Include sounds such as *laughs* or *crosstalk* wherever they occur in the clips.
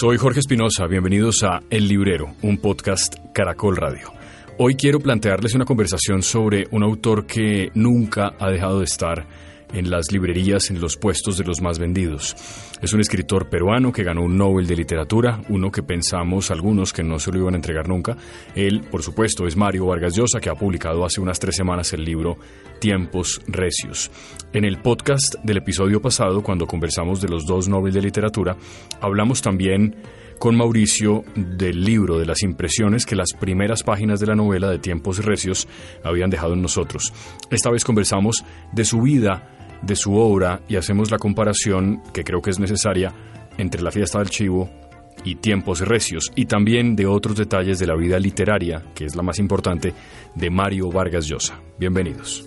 Soy Jorge Espinosa, bienvenidos a El Librero, un podcast Caracol Radio. Hoy quiero plantearles una conversación sobre un autor que nunca ha dejado de estar en las librerías, en los puestos de los más vendidos. Es un escritor peruano que ganó un Nobel de Literatura, uno que pensamos algunos que no se lo iban a entregar nunca. Él, por supuesto, es Mario Vargas Llosa, que ha publicado hace unas tres semanas el libro Tiempos Recios. En el podcast del episodio pasado, cuando conversamos de los dos Nobel de Literatura, hablamos también con Mauricio del libro, de las impresiones que las primeras páginas de la novela de Tiempos Recios habían dejado en nosotros. Esta vez conversamos de su vida, de su obra y hacemos la comparación que creo que es necesaria entre la fiesta del chivo y tiempos recios y también de otros detalles de la vida literaria, que es la más importante, de Mario Vargas Llosa. Bienvenidos.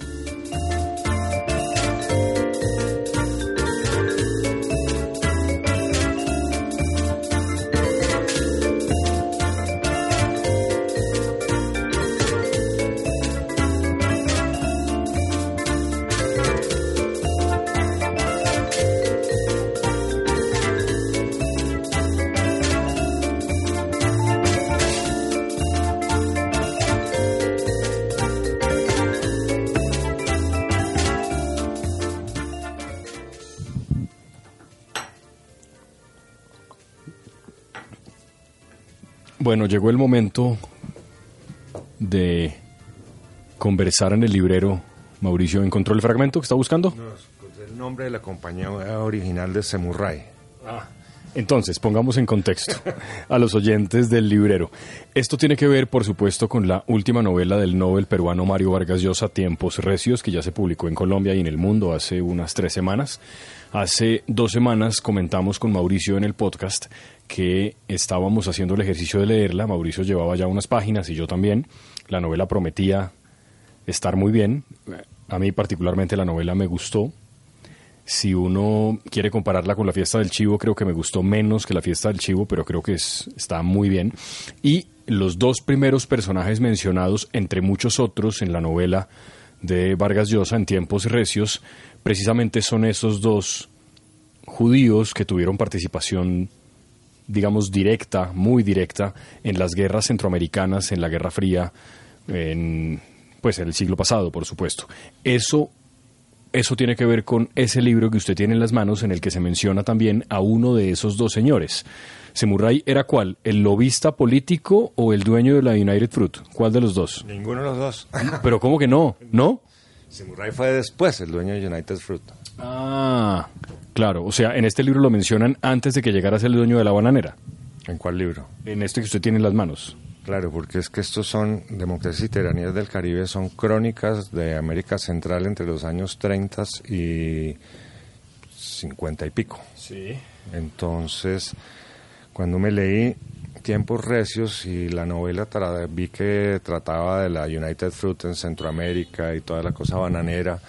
Llegó el momento de conversar en el librero. Mauricio, ¿encontró el fragmento que está buscando? No, el nombre de la compañía original de Semurray. Ah, entonces, pongamos en contexto a los oyentes del librero. Esto tiene que ver, por supuesto, con la última novela del Nobel peruano Mario Vargas Llosa, Tiempos Recios, que ya se publicó en Colombia y en el mundo hace unas tres semanas. Hace dos semanas comentamos con Mauricio en el podcast que estábamos haciendo el ejercicio de leerla. Mauricio llevaba ya unas páginas y yo también. La novela prometía estar muy bien. A mí particularmente la novela me gustó. Si uno quiere compararla con la fiesta del chivo, creo que me gustó menos que la fiesta del chivo, pero creo que está muy bien. Y los dos primeros personajes mencionados, entre muchos otros, en la novela de Vargas Llosa, en tiempos recios, precisamente son esos dos judíos que tuvieron participación digamos, directa, muy directa, en las guerras centroamericanas, en la Guerra Fría, en pues el siglo pasado, por supuesto. Eso, eso tiene que ver con ese libro que usted tiene en las manos, en el que se menciona también a uno de esos dos señores. Semurray era cuál? ¿El lobista político o el dueño de la United Fruit? ¿Cuál de los dos? Ninguno de los dos. Pero ¿cómo que no? ¿No? Semurray fue después el dueño de United Fruit. Ah, Claro, o sea, en este libro lo mencionan antes de que llegara a ser el dueño de la bananera. ¿En cuál libro? En este que usted tiene en las manos. Claro, porque es que estos son democracias y tiranías del Caribe, son crónicas de América Central entre los años 30 y 50 y pico. Sí. Entonces, cuando me leí Tiempos Recios y la novela vi que trataba de la United Fruit en Centroamérica y toda la cosa bananera,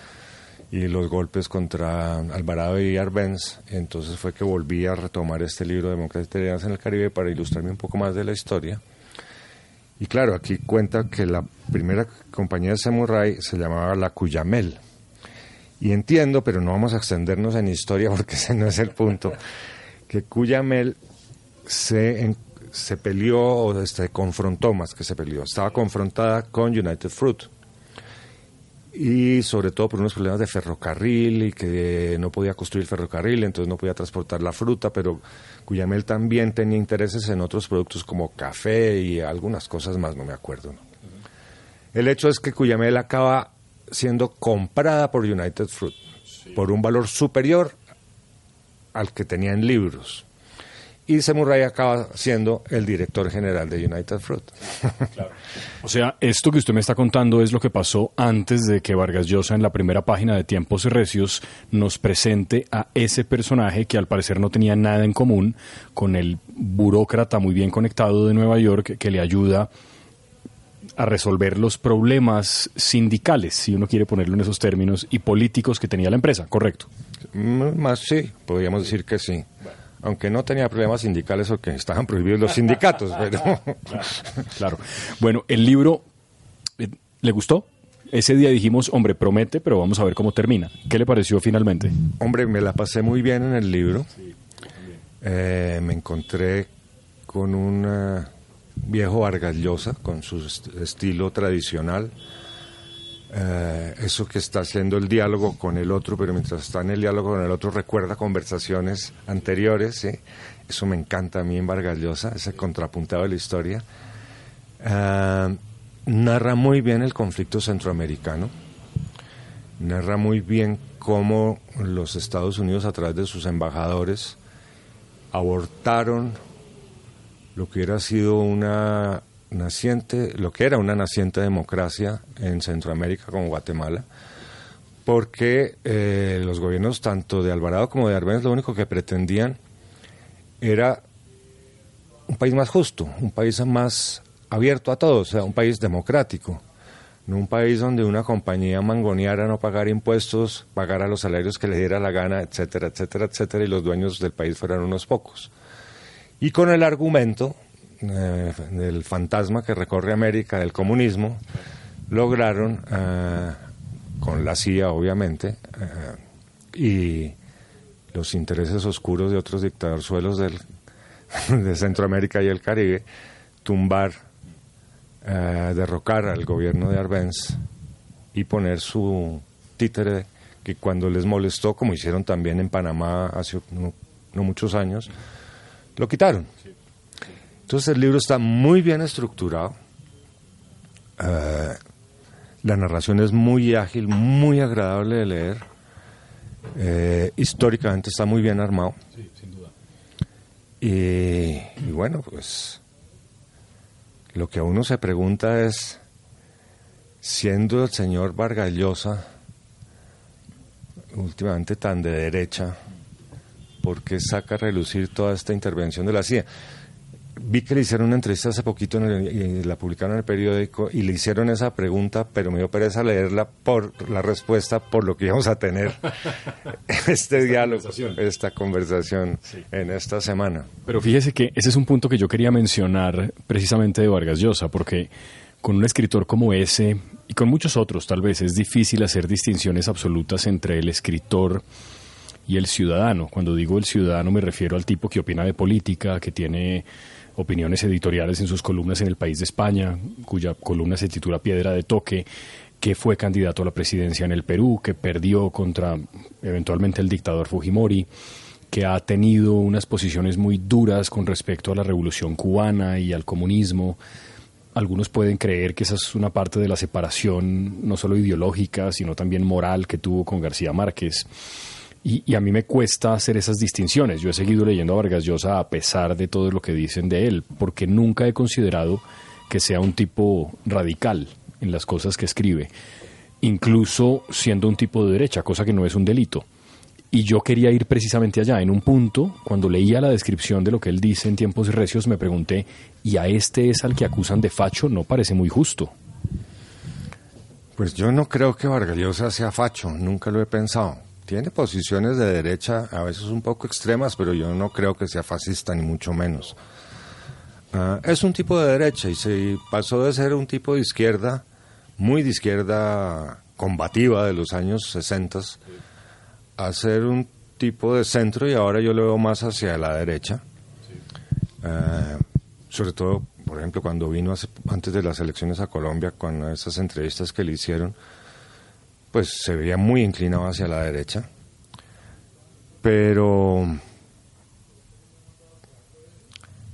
y los golpes contra Alvarado y Arbenz. Entonces fue que volví a retomar este libro de Democracia en el Caribe para ilustrarme un poco más de la historia. Y claro, aquí cuenta que la primera compañía de Samurai se llamaba la Cuyamel. Y entiendo, pero no vamos a extendernos en historia *laughs* porque ese no es el punto, que Cuyamel se, se peleó o se confrontó más que se peleó. Estaba confrontada con United Fruit y sobre todo por unos problemas de ferrocarril y que no podía construir ferrocarril, entonces no podía transportar la fruta, pero Cuyamel también tenía intereses en otros productos como café y algunas cosas más, no me acuerdo. El hecho es que Cuyamel acaba siendo comprada por United Fruit por un valor superior al que tenía en libros y Semurray acaba siendo el director general de United Fruit. O sea, esto que usted me está contando es lo que pasó antes de que Vargas Llosa en la primera página de Tiempos Recios nos presente a ese personaje que al parecer no tenía nada en común con el burócrata muy bien conectado de Nueva York que le ayuda a resolver los problemas sindicales, si uno quiere ponerlo en esos términos, y políticos que tenía la empresa, ¿correcto? Más sí, podríamos decir que sí aunque no tenía problemas sindicales o que estaban prohibidos los sindicatos. *laughs* pero... claro, Bueno, el libro, eh, ¿le gustó? Ese día dijimos, hombre, promete, pero vamos a ver cómo termina. ¿Qué le pareció finalmente? Hombre, me la pasé muy bien en el libro. eh, me encontré con un viejo Vargas Llosa, con su estilo tradicional. Eh, eso que está haciendo el diálogo con el otro, pero mientras está en el diálogo con el otro recuerda conversaciones anteriores. Eso me encanta a mí en Vargas Llosa, ese contrapuntado de la historia. narra muy bien el conflicto centroamericano, narra muy bien cómo los Estados Unidos a través de sus embajadores abortaron lo que hubiera sido una naciente, lo que era una naciente democracia en Centroamérica como Guatemala, porque eh, los gobiernos tanto de Alvarado como de Arbenz lo único que pretendían era un país más justo, un país más abierto a todos, o sea, un país democrático no un país donde una compañía mangoneara no pagar impuestos, pagara los salarios que le diera la gana, etcétera, etcétera, etcétera, y los dueños del país fueran unos pocos. Y con el argumento eh, del fantasma que recorre América del comunismo, lograron, eh, con la CIA obviamente, eh, y los intereses oscuros de otros dictadorzuelos del, *laughs* de Centroamérica y el Caribe, tumbar derrocar al gobierno de Arbenz y poner su títere que cuando les molestó, como hicieron también en Panamá hace no, muchos años, lo quitaron. Entonces el libro está muy bien estructurado. Eh, la narración es muy ágil, muy agradable de leer. Eh, históricamente está muy bien armado. y, bueno, pues lo que uno se pregunta es, siendo el señor Vargallosa últimamente tan de derecha, ¿por qué saca a relucir toda esta intervención de la CIA? Vi que le hicieron una entrevista hace poquito y la publicaron en el periódico y le hicieron esa pregunta, pero me dio pereza leerla por la respuesta, por lo que íbamos a tener *laughs* este diálogo, esta conversación en esta semana. Pero fíjese que ese es un punto que yo quería mencionar precisamente de Vargas Llosa, porque con un escritor como ese y con muchos otros tal vez es difícil hacer distinciones absolutas entre el escritor y el ciudadano. Cuando digo el ciudadano me refiero al tipo que opina de política, que tiene opiniones editoriales en sus columnas en el país de España, cuya columna se titula Piedra de Toque, que fue candidato a la presidencia en el Perú, que perdió contra eventualmente el dictador Fujimori, que ha tenido unas posiciones muy duras con respecto a la revolución cubana y al comunismo. Algunos pueden creer que esa es una parte de la separación no solo ideológica, sino también moral que tuvo con García Márquez. Y, a mí me cuesta hacer esas distinciones. Yo he seguido leyendo a Vargas Llosa a pesar de todo lo que dicen de él, porque nunca he considerado que sea un tipo radical en las cosas que escribe, incluso siendo un tipo de derecha, cosa que no es un delito. Y yo quería ir precisamente allá. En un punto, cuando leía la descripción de lo que él dice en tiempos recios, me pregunté, ¿y a este es al que acusan de facho? No parece muy justo. Pues yo no creo que Vargas Llosa sea facho, nunca lo he pensado tiene posiciones de derecha, a veces un poco extremas, pero yo no creo que sea fascista, ni mucho menos. Ah, es un tipo de derecha y se pasó de ser un tipo de izquierda, muy de izquierda combativa de los años 60, a ser un tipo de centro y ahora yo lo veo más hacia la derecha. Ah, sobre todo, por ejemplo, cuando vino antes de las elecciones a Colombia, con esas entrevistas que le hicieron, pues se veía muy inclinado hacia la derecha. Pero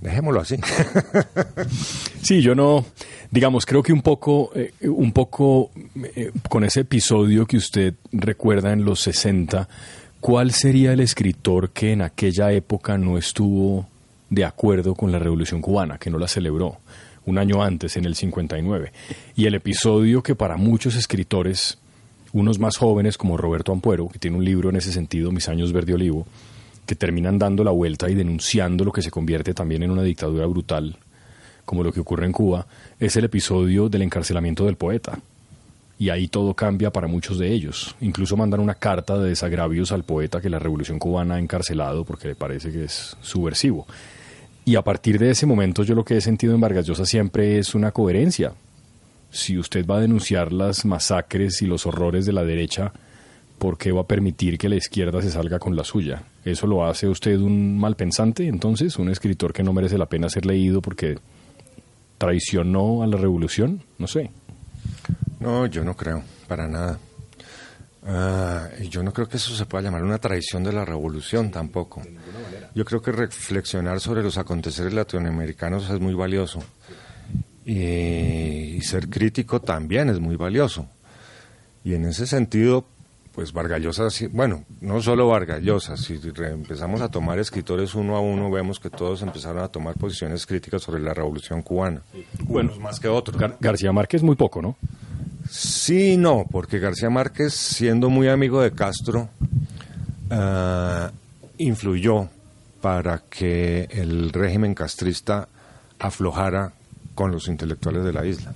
dejémoslo así. *laughs* sí, yo no, digamos, creo que un poco, eh, un poco eh, con ese episodio que usted recuerda en los 60, ¿cuál sería el escritor que en aquella época no estuvo de acuerdo con la Revolución cubana, que no la celebró? un año antes, en el 59. Y el episodio que para muchos escritores unos más jóvenes como Roberto Ampuero, que tiene un libro en ese sentido, Mis años verde olivo, que terminan dando la vuelta y denunciando lo que se convierte también en una dictadura brutal, como lo que ocurre en Cuba, es el episodio del encarcelamiento del poeta. Y ahí todo cambia para muchos de ellos. Incluso mandan una carta de desagravios al poeta que la revolución cubana ha encarcelado porque le parece que es subversivo. Y a partir de ese momento yo lo que he sentido en Vargas Llosa siempre es una coherencia si usted va a denunciar las masacres y los horrores de la derecha, ¿por qué va a permitir que la izquierda se salga con la suya? ¿Eso lo hace usted un mal pensante, entonces? ¿Un escritor que no merece la pena ser leído porque traicionó a la revolución? No sé. No, yo no creo, para nada. Ah, y yo no creo que eso se pueda llamar una traición de la revolución tampoco. Yo creo que reflexionar sobre los aconteceres latinoamericanos es muy valioso. Y, ser crítico también es muy valioso. Y en ese sentido, pues Vargallosa, bueno, no solo Vargallosa, si empezamos a tomar escritores uno a uno, vemos que todos empezaron a tomar posiciones críticas sobre la revolución cubana. Bueno, más que otros. García Márquez muy poco, ¿no? Sí, no, porque García Márquez, siendo muy amigo de Castro, ah, influyó para que el régimen castrista aflojara con los intelectuales de la isla.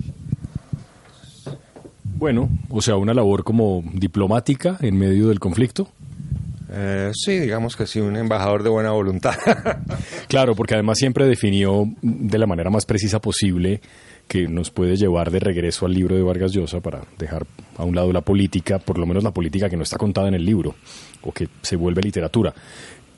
Bueno, o sea, una labor como diplomática en medio del conflicto. Eh, sí, digamos que sí, un embajador de buena voluntad. *laughs* claro, porque además siempre definió de la manera más precisa posible que nos puede llevar de regreso al libro de Vargas Llosa para dejar a un lado la política, por lo menos la política que no está contada en el libro o que se vuelve literatura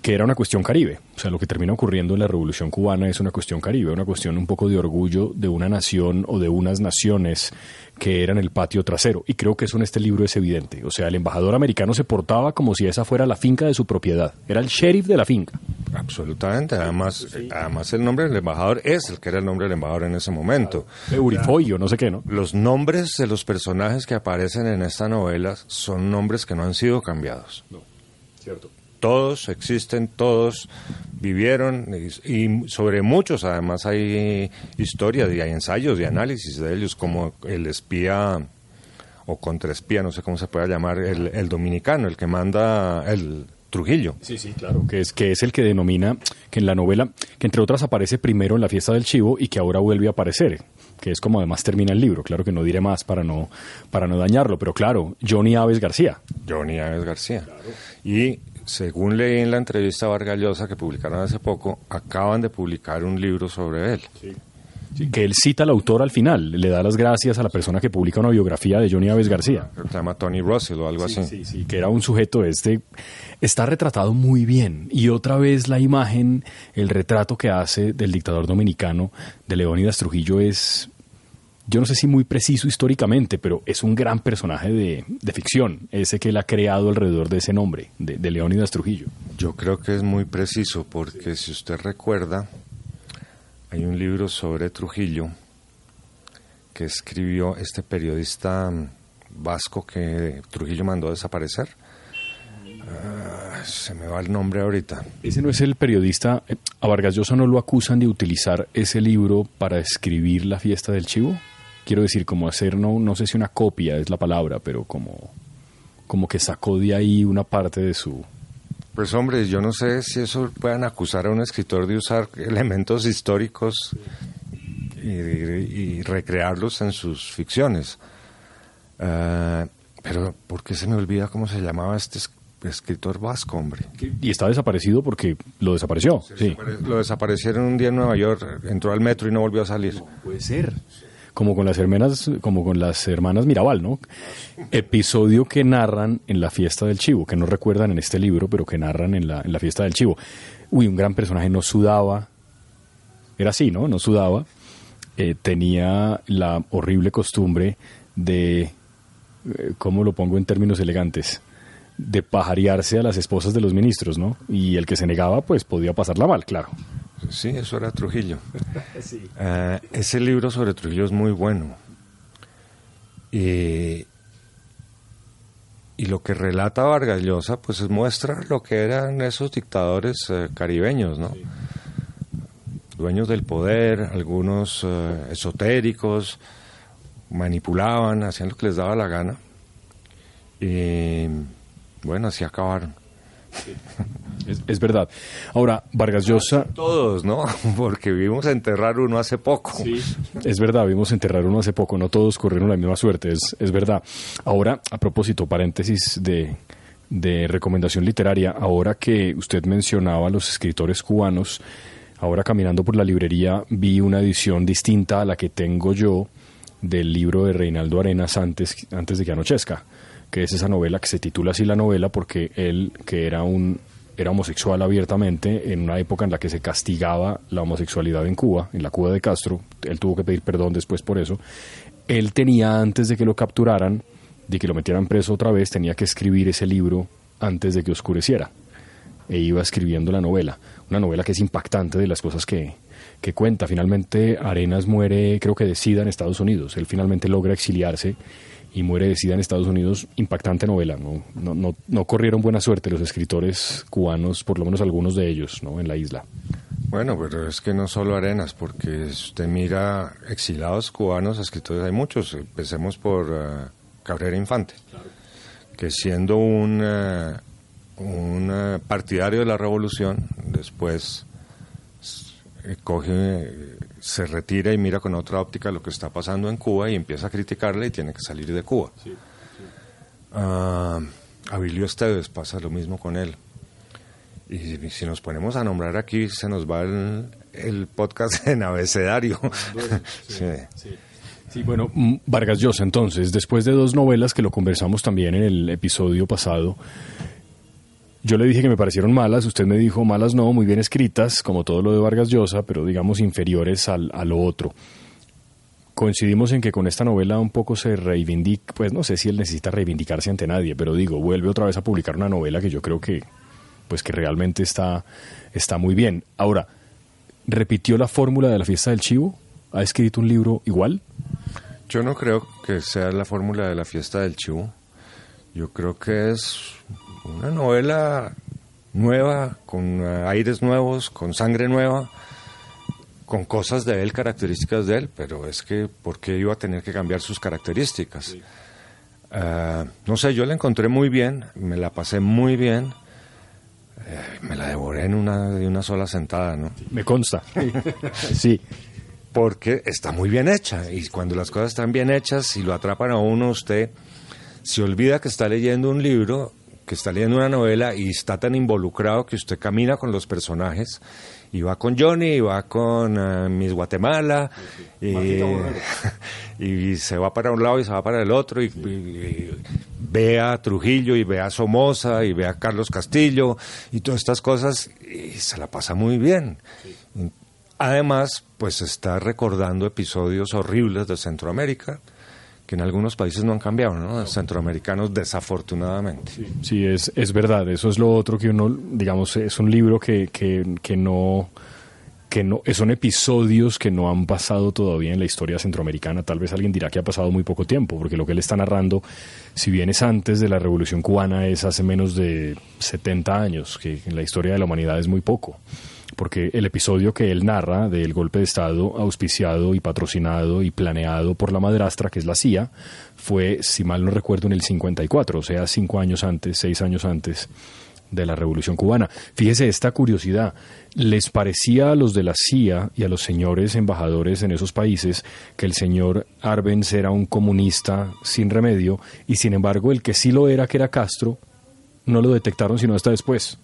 que era una cuestión caribe. O sea, lo que termina ocurriendo en la Revolución cubana es una cuestión caribe, una cuestión un poco de orgullo de una nación o de unas naciones que eran el patio trasero. Y creo que eso en este libro es evidente. O sea, el embajador americano se portaba como si esa fuera la finca de su propiedad. Era el sheriff de la finca. Absolutamente. Además, además el nombre del embajador es el que era el nombre del embajador en ese momento. Eurifolio, no sé qué, ¿no? Los nombres de los personajes que aparecen en esta novela son nombres que no han sido cambiados. No, cierto todos existen, todos vivieron y, sobre muchos además hay historias y hay ensayos y análisis de ellos como el espía o contraespía, no sé cómo se puede llamar, el, dominicano, el que manda el Trujillo. Sí, sí, claro, que es, que es el que denomina, que en la novela, que entre otras aparece primero en la fiesta del chivo y que ahora vuelve a aparecer, que es como además termina el libro, claro que no diré más para no, para no dañarlo, pero claro, Johnny Aves García. Johnny Aves García. Y según leí en la entrevista a Vargallosa que publicaron hace poco, acaban de publicar un libro sobre él. Sí. que él cita al autor al final, le da las gracias a la persona que publica una biografía de Johnny Aves García. Se llama Tony Russell o algo así. Sí, sí, que era un sujeto este. Está retratado muy bien. Y otra vez la imagen, el retrato que hace del dictador dominicano de Leónidas Trujillo es yo no sé si muy preciso históricamente, pero es un gran personaje de, ficción, ese que él ha creado alrededor de ese nombre, de, Leónidas Trujillo. Yo creo que es muy preciso, porque si usted recuerda, hay un libro sobre Trujillo que escribió este periodista vasco que Trujillo mandó a desaparecer. Ah, se me va el nombre ahorita. Ese no es el periodista. Eh, a Vargas Llosa no lo acusan de utilizar ese libro para escribir la fiesta del chivo quiero decir, como hacer, no, no sé si una copia es la palabra, pero como, como que sacó de ahí una parte de su... Pues hombre, yo no sé si eso puedan acusar a un escritor de usar elementos históricos y, recrearlos en sus ficciones. Uh, pero, ¿por qué se me olvida cómo se llamaba este escritor vasco, hombre? Y está desaparecido porque lo desapareció. Sí, Lo desaparecieron un día en Nueva York, entró al metro y no volvió a salir. puede ser como con las hermanas, como con las hermanas Mirabal, ¿no? Episodio que narran en la fiesta del chivo, que no recuerdan en este libro, pero que narran en la, en la fiesta del chivo. Uy, un gran personaje no sudaba, era así, ¿no? No sudaba. Eh, tenía la horrible costumbre de, eh, ¿cómo lo pongo en términos elegantes? De pajarearse a las esposas de los ministros, ¿no? Y el que se negaba, pues podía pasarla mal, claro. Sí, eso era Trujillo. *laughs* Eh, ese libro sobre Trujillo es muy bueno. Y, lo que relata Vargas Llosa, pues muestra lo que eran esos dictadores eh, caribeños, ¿no? Dueños del poder, algunos eh, esotéricos, manipulaban, hacían lo que les daba la gana. Y bueno, así acabaron. *laughs* Es, verdad. Ahora, Vargas Llosa... Todos, ¿no? *laughs* Porque vimos enterrar uno hace poco. Sí, es verdad, vimos enterrar uno hace poco. No todos corrieron la misma suerte, es, es verdad. Ahora, a propósito, paréntesis de, de recomendación literaria, ahora que usted mencionaba a los escritores cubanos, ahora caminando por la librería vi una edición distinta a la que tengo yo del libro de Reinaldo Arenas antes, antes de que anochezca que es esa novela que se titula así la novela porque él, que era un era homosexual abiertamente en una época en la que se castigaba la homosexualidad en Cuba, en la Cuba de Castro, él tuvo que pedir perdón después por eso. Él tenía antes de que lo capturaran, de que lo metieran preso otra vez, tenía que escribir ese libro antes de que oscureciera. E iba escribiendo la novela, una novela que es impactante de las cosas que, que cuenta. Finalmente Arenas muere, creo que de SIDA en Estados Unidos. Él finalmente logra exiliarse y muere de SIDA en Estados Unidos. Impactante novela. ¿no? No, no, no corrieron buena suerte los escritores cubanos, por lo menos algunos de ellos, ¿no? en la isla. Bueno, pero es que no solo Arenas, porque usted mira exilados cubanos, escritores hay muchos. Empecemos por uh, Cabrera Infante, que siendo un, uh, un uh, partidario de la revolución, después coge, se retira y mira con otra óptica lo que está pasando en Cuba y empieza a criticarle y tiene que salir de Cuba. Sí, sí. Uh, Abilio Esteves pasa lo mismo con él. Y si nos ponemos a nombrar aquí, se nos va el, el podcast *laughs* en abecedario. *laughs* sí, sí. Sí, bueno, Vargas Llosa, entonces, después de dos novelas que lo conversamos también en el episodio pasado, yo le dije que me parecieron malas, usted me dijo malas no, muy bien escritas, como todo lo de Vargas Llosa, pero digamos inferiores al, a lo otro. Coincidimos en que con esta novela un poco se reivindica, pues no sé si él necesita reivindicarse ante nadie, pero digo, vuelve otra vez a publicar una novela que yo creo que, pues que realmente está, está muy bien. Ahora, ¿repitió la fórmula de la fiesta del chivo? ¿Ha escrito un libro igual? Yo no creo que sea la fórmula de la fiesta del chivo. Yo creo que es una novela nueva, con uh, aires nuevos, con sangre nueva, con cosas de él, características de él, pero es que, ¿por qué iba a tener que cambiar sus características? Sí. Uh, no sé, yo la encontré muy bien, me la pasé muy bien, eh, me la devoré en una, de una sola sentada, ¿no? Me consta. *laughs* sí. Porque está muy bien hecha, y cuando las cosas están bien hechas y lo atrapan a uno, usted se olvida que está leyendo un libro que está leyendo una novela y está tan involucrado que usted camina con los personajes y va con Johnny, y va con uh, Miss Guatemala y, *laughs* y, se va para un lado y se va para el otro y, y, y, ve a Trujillo y ve a Somoza y ve a Carlos Castillo y todas estas cosas y se la pasa muy bien. Además, pues está recordando episodios horribles de Centroamérica que en algunos países no han cambiado, ¿no? Centroamericanos, desafortunadamente. Sí, sí, es, es verdad. Eso es lo otro que uno, digamos, es un libro que, que, que no que no son episodios que no han pasado todavía en la historia centroamericana. Tal vez alguien dirá que ha pasado muy poco tiempo, porque lo que él está narrando, si bien es antes de la Revolución Cubana, es hace menos de 70 años, que en la historia de la humanidad es muy poco porque el episodio que él narra del golpe de Estado auspiciado y patrocinado y planeado por la madrastra, que es la CIA, fue, si mal no recuerdo, en el 54, o sea, cinco años antes, seis años antes de la Revolución Cubana. Fíjese esta curiosidad. ¿Les parecía a los de la CIA y a los señores embajadores en esos países que el señor Arbenz era un comunista sin remedio y sin embargo el que sí lo era, que era Castro, no lo detectaron sino hasta después?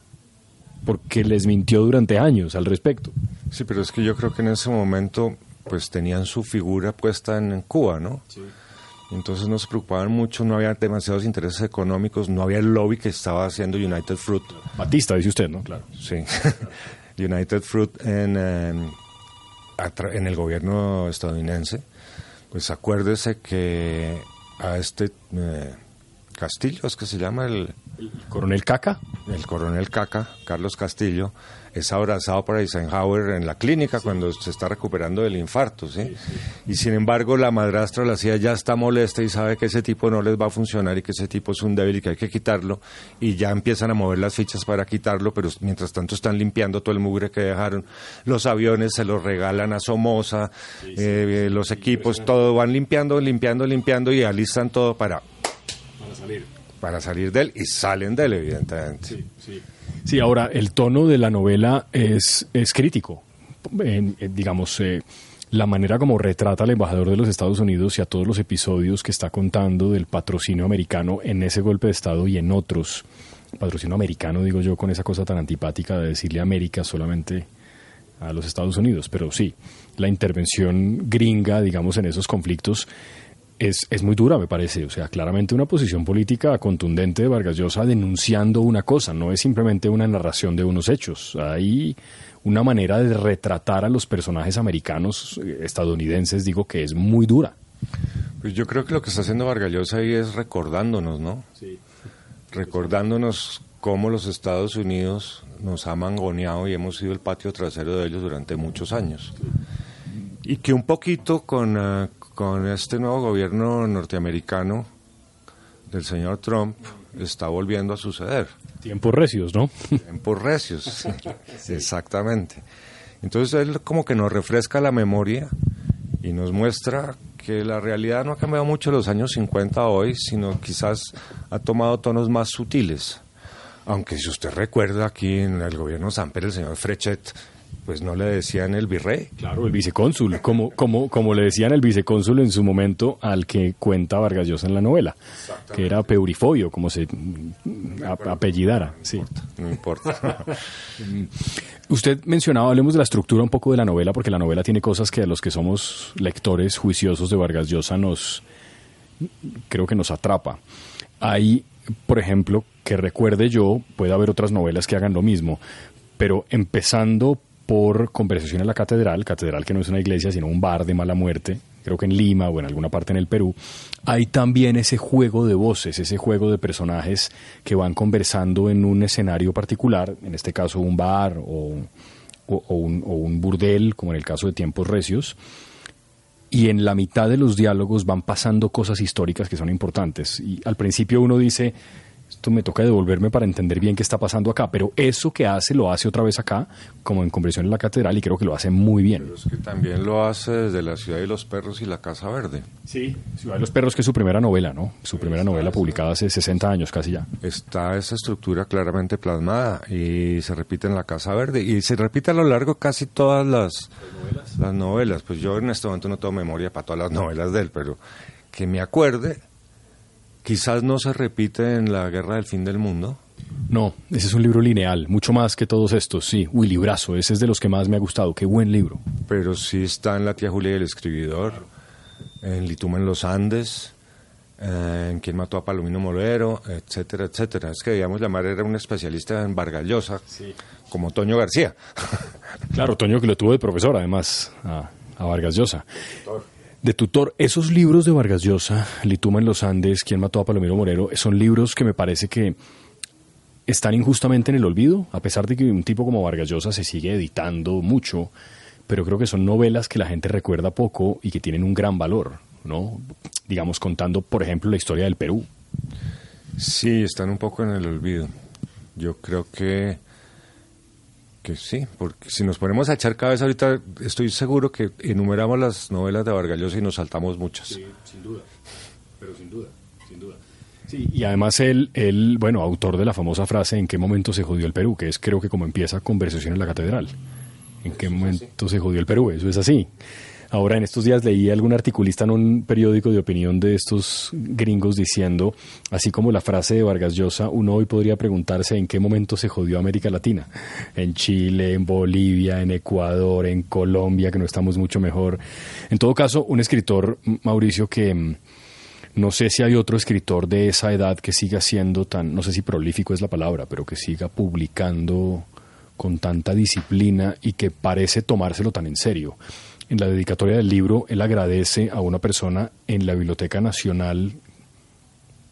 Porque les mintió durante años al respecto. Sí, pero es que yo creo que en ese momento pues tenían su figura puesta en, Cuba, ¿no? Sí. Entonces no se preocupaban mucho, no había demasiados intereses económicos, no había el lobby que estaba haciendo United Fruit. Batista, dice usted, ¿no? Claro. Sí. *laughs* United Fruit en, en, en el gobierno estadounidense. Pues acuérdese que a este eh, Castillo, es que se llama el, ¿El coronel Caca? El coronel Caca, Carlos Castillo, es abrazado por Eisenhower en la clínica sí. cuando se está recuperando del infarto, ¿sí? Y sin embargo la madrastra la CIA ya está molesta y sabe que ese tipo no les va a funcionar y que ese tipo es un débil y que hay que quitarlo y ya empiezan a mover las fichas para quitarlo, pero mientras tanto están limpiando todo el mugre que dejaron. Los aviones se los regalan a Somoza, eh, los equipos, todo van limpiando, limpiando, limpiando y alistan todo para... Para salir para salir de él y salen de él, evidentemente. Sí, sí. sí ahora, el tono de la novela es, es crítico. En, digamos, eh, la manera como retrata al embajador de los Estados Unidos y a todos los episodios que está contando del patrocinio americano en ese golpe de Estado y en otros. Patrocinio americano, digo yo, con esa cosa tan antipática de decirle América solamente a los Estados Unidos. Pero sí, la intervención gringa, digamos, en esos conflictos es, es muy dura, me parece. O sea, claramente una posición política contundente de Vargas Llosa denunciando una cosa, no es simplemente una narración de unos hechos. Hay una manera de retratar a los personajes americanos, eh, estadounidenses, digo que es muy dura. Pues yo creo que lo que está haciendo Vargas Llosa ahí es recordándonos, ¿no? Sí. Recordándonos cómo los Estados Unidos nos ha mangoneado y hemos sido el patio trasero de ellos durante muchos años. Y que un poquito con, eh, con este nuevo gobierno norteamericano del señor Trump está volviendo a suceder. Tiempos recios, ¿no? *laughs* Tiempos recios, exactamente. Entonces él como que nos refresca la memoria y nos muestra que la realidad no ha cambiado mucho los años 50 hoy, sino quizás ha tomado tonos más sutiles. Aunque si usted recuerda aquí en el gobierno Samper, el señor Frechet pues no le decían el virrey. Claro, el vicecónsul, como, como, como le decían el vicecónsul en su momento al que cuenta Vargas Llosa en la novela, que era Peurifoio, como se apellidara. Sí. no importa. *laughs* Usted mencionaba, hablemos de la estructura un poco de la novela, porque la novela tiene cosas que a los que somos lectores juiciosos de Vargas Llosa nos, creo que nos atrapa. Hay, por ejemplo, que recuerde yo, puede haber otras novelas que hagan lo mismo, pero empezando por conversación en la catedral, catedral que no es una iglesia, sino un bar de mala muerte, creo que en Lima o en alguna parte en el Perú, hay también ese juego de voces, ese juego de personajes que van conversando en un escenario particular, en este caso un bar o, un, o un burdel, como en el caso de Tiempos Recios, y en la mitad de los diálogos van pasando cosas históricas que son importantes. Y al principio uno dice, esto me toca devolverme para entender bien qué está pasando acá, pero eso que hace lo hace otra vez acá, como en Conversión en la Catedral, y creo que lo hace muy bien. Pero es que también lo hace desde La Ciudad de los Perros y La Casa Verde. Sí, Ciudad de los Perros, que es su primera novela, ¿no? Su primera novela publicada hace 60 años casi ya. Está esa estructura claramente plasmada y se repite en La Casa Verde y se repite a lo largo casi todas las, novelas? las novelas. Pues yo en este momento no tengo memoria para todas las novelas de él, pero que me acuerde quizás no se repite en la Guerra del Fin del Mundo. No, ese es un libro lineal, mucho más que todos estos, sí. Uy, librazo, ese es de los que más me ha gustado, qué buen libro. Pero sí está en La tía Julia y el escribidor, en Lituma en los Andes, eh, en Quien mató a Palomino Molero, etcétera, etcétera. Es que, digamos, llamar era un especialista en Vargallosa, como Toño García. *laughs* claro, Toño que lo tuvo de profesor, además, a, a Vargas Llosa de tutor. Esos libros de Vargas Llosa, Lituma en los Andes, Quién mató a Palomiro Morero, son libros que me parece que están injustamente en el olvido, a pesar de que un tipo como Vargas Llosa se sigue editando mucho, pero creo que son novelas que la gente recuerda poco y que tienen un gran valor, ¿no? Digamos, contando, por ejemplo, la historia del Perú. Sí, están un poco en el olvido. Yo creo que que sí, porque si nos ponemos a echar cabeza ahorita, estoy seguro que enumeramos las novelas de Vargas Llosa y nos saltamos muchas. Sí, sin duda, pero sin duda, sin duda. Sí, y además él, él, bueno, autor de la famosa frase ¿En qué momento se jodió el Perú? Que es creo que como empieza Conversación en la Catedral. ¿En qué momento se jodió el Perú? Eso es así. Ahora, en estos días leí algún articulista en un periódico de opinión de estos gringos diciendo, así como la frase de Vargas Llosa, uno hoy podría preguntarse en qué momento se jodió América Latina. En Chile, en Bolivia, en Ecuador, en Colombia, que no estamos mucho mejor. En todo caso, un escritor, Mauricio, que mm, no sé si hay otro escritor de esa edad que siga siendo tan, no sé si prolífico es la palabra, pero que siga publicando con tanta disciplina y que parece tomárselo tan en serio en la dedicatoria del libro, él agradece a una persona en la Biblioteca Nacional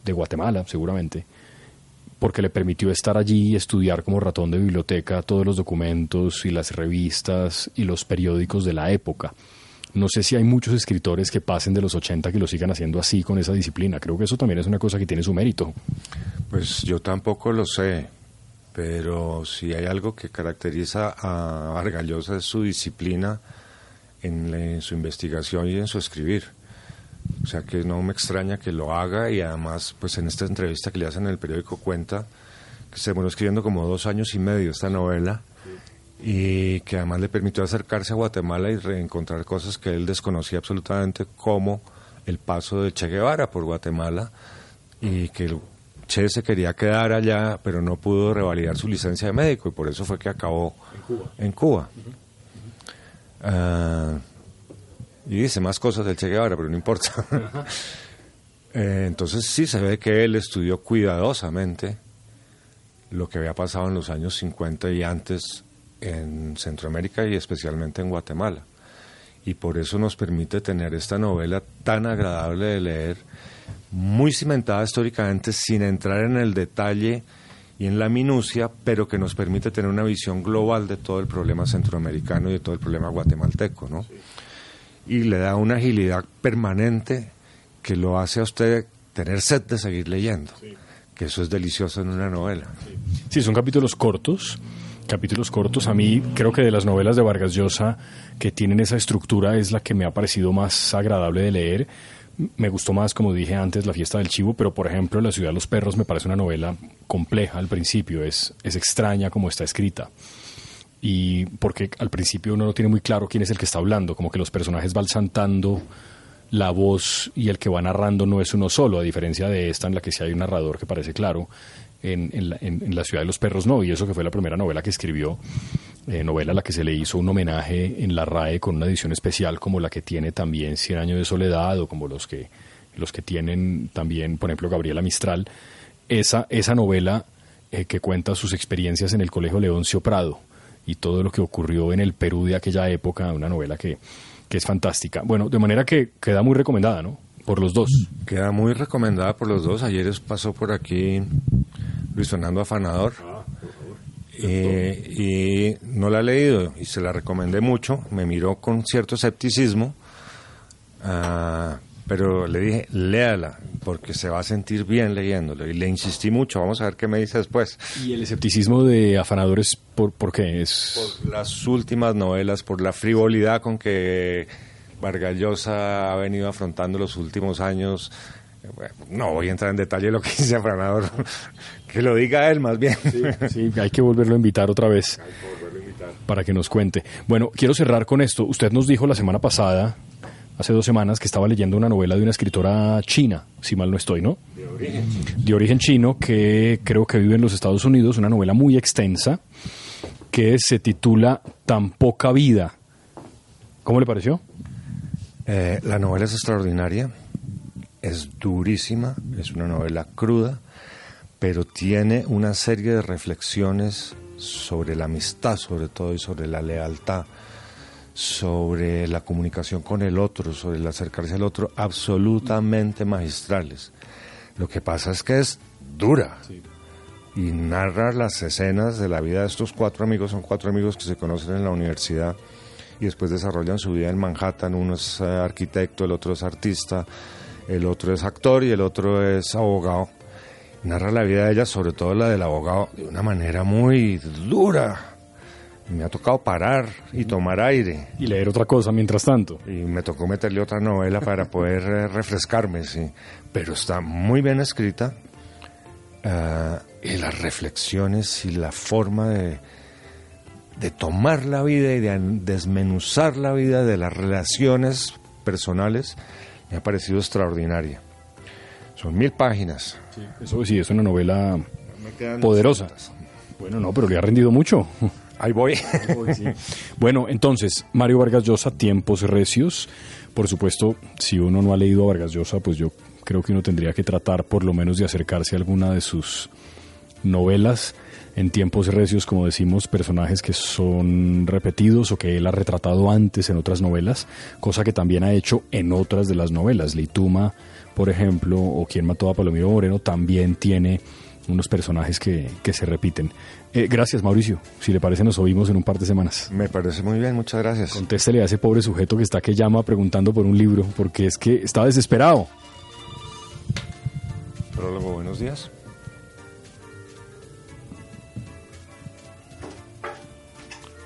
de Guatemala, seguramente, porque le permitió estar allí y estudiar como ratón de biblioteca todos los documentos y las revistas y los periódicos de la época. No sé si hay muchos escritores que pasen de los 80 que lo sigan haciendo así, con esa disciplina. Creo que eso también es una cosa que tiene su mérito. Pues yo tampoco lo sé, pero si hay algo que caracteriza a Vargallosa es su disciplina en, su investigación y en su escribir. O sea que no me extraña que lo haga y además, pues en esta entrevista que le hacen en el periódico cuenta que se bueno escribiendo como dos años y medio esta novela y que además le permitió acercarse a Guatemala y reencontrar cosas que él desconocía absolutamente como el paso de Che Guevara por Guatemala y que el Che se quería quedar allá pero no pudo revalidar su licencia de médico y por eso fue que acabó en Cuba. Ah, Y dice más cosas del Che Guevara, pero no importa. *laughs* Eh, entonces sí se ve que él estudió cuidadosamente lo que había pasado en los años 50 y antes en Centroamérica y especialmente en Guatemala. Y por eso nos permite tener esta novela tan agradable de leer, muy cimentada históricamente, sin entrar en el detalle y en la minucia, pero que nos permite tener una visión global de todo el problema centroamericano y de todo el problema guatemalteco, ¿no? Y le da una agilidad permanente que lo hace a usted tener sed de seguir leyendo, que eso es delicioso en una novela. Sí, son capítulos cortos, capítulos cortos. A mí creo que de las novelas de Vargas Llosa que tienen esa estructura es la que me ha parecido más agradable de leer. Me gustó más, como dije antes, La fiesta del chivo, pero por ejemplo La ciudad de los perros me parece una novela compleja al principio, es, es extraña como está escrita. Y porque al principio uno no tiene muy claro quién es el que está hablando, como que los personajes van saltando la voz y el que va narrando no es uno solo, a diferencia de esta en la que sí hay un narrador que parece claro, en, en, la, ciudad de los perros no, y eso que fue la primera novela que escribió, eh, novela a la que se le hizo un homenaje en la RAE con una edición especial como la que tiene también Cien años de soledad o como los que, los que tienen también, por ejemplo, Gabriela Mistral, esa, esa novela eh, que cuenta sus experiencias en el Colegio Leoncio Prado y todo lo que ocurrió en el Perú de aquella época, una novela que que es fantástica. Bueno, de manera que queda muy recomendada, ¿no? Por los dos. Queda muy recomendada por los dos. Ayer pasó por aquí Luis Fernando Afanador. Ah, y no la he leído y se la recomendé mucho. Me miró con cierto escepticismo. Ah, pero le dije, léala, porque se va a sentir bien leyéndolo. Y le insistí mucho, vamos a ver qué me dice después. ¿Y el escepticismo de afanadores por, por qué es? Por las últimas novelas, por la frivolidad con que Vargallosa ha venido afrontando los últimos años. No voy a entrar en detalle lo que *laughs* dice Afanador, que lo diga él más bien. Sí, hay que volverlo a invitar otra vez. Para que nos cuente. Bueno, quiero cerrar con esto. Usted nos dijo la semana pasada hace dos semanas que estaba leyendo una novela de una escritora china, si mal no estoy, ¿no? De origen chino. De origen chino, que creo que vive en los Estados Unidos, una novela muy extensa, que se titula Tan poca vida. ¿Cómo le pareció? Eh, la novela es extraordinaria, es durísima, es una novela cruda, pero tiene una serie de reflexiones sobre la amistad, sobre todo, y sobre la lealtad sobre la comunicación con el otro, sobre el acercarse al otro, absolutamente magistrales. Lo que pasa es que es dura. Y narra las escenas de la vida de estos cuatro amigos, son cuatro amigos que se conocen en la universidad y después desarrollan su vida en Manhattan. Uno es eh, arquitecto, el otro es artista, el otro es actor y el otro es abogado. Narra la vida de ella, sobre todo la del abogado, de una manera muy dura me ha tocado parar y tomar aire. Y leer otra cosa mientras tanto. Y me tocó meterle otra novela para poder eh, refrescarme, sí. Pero está muy bien escrita. Ah, y las reflexiones y la forma de, de tomar la vida y de desmenuzar la vida de las relaciones personales me ha parecido extraordinaria. Son mil páginas. Sí, eso sí, es una novela poderosa. Bueno, no, pero le ha rendido mucho. Ahí voy. Bueno, entonces, Mario Vargas Llosa, Tiempos Recios. Por supuesto, si uno no ha leído a Vargas Llosa, pues yo creo que uno tendría que tratar por lo menos de acercarse a alguna de sus novelas. En tiempos recios, como decimos, personajes que son repetidos o que él ha retratado antes en otras novelas, cosa que también ha hecho en otras de las novelas. Lituma, por ejemplo, o Quien mató a Palomiro Moreno, también tiene unos personajes que, que se repiten. Eh, gracias, Mauricio. Si le parece, nos oímos en un par de semanas. Me parece muy bien, muchas gracias. Contéstele a ese pobre sujeto que está que llama preguntando por un libro, porque es que está desesperado. Prólogo, buenos días.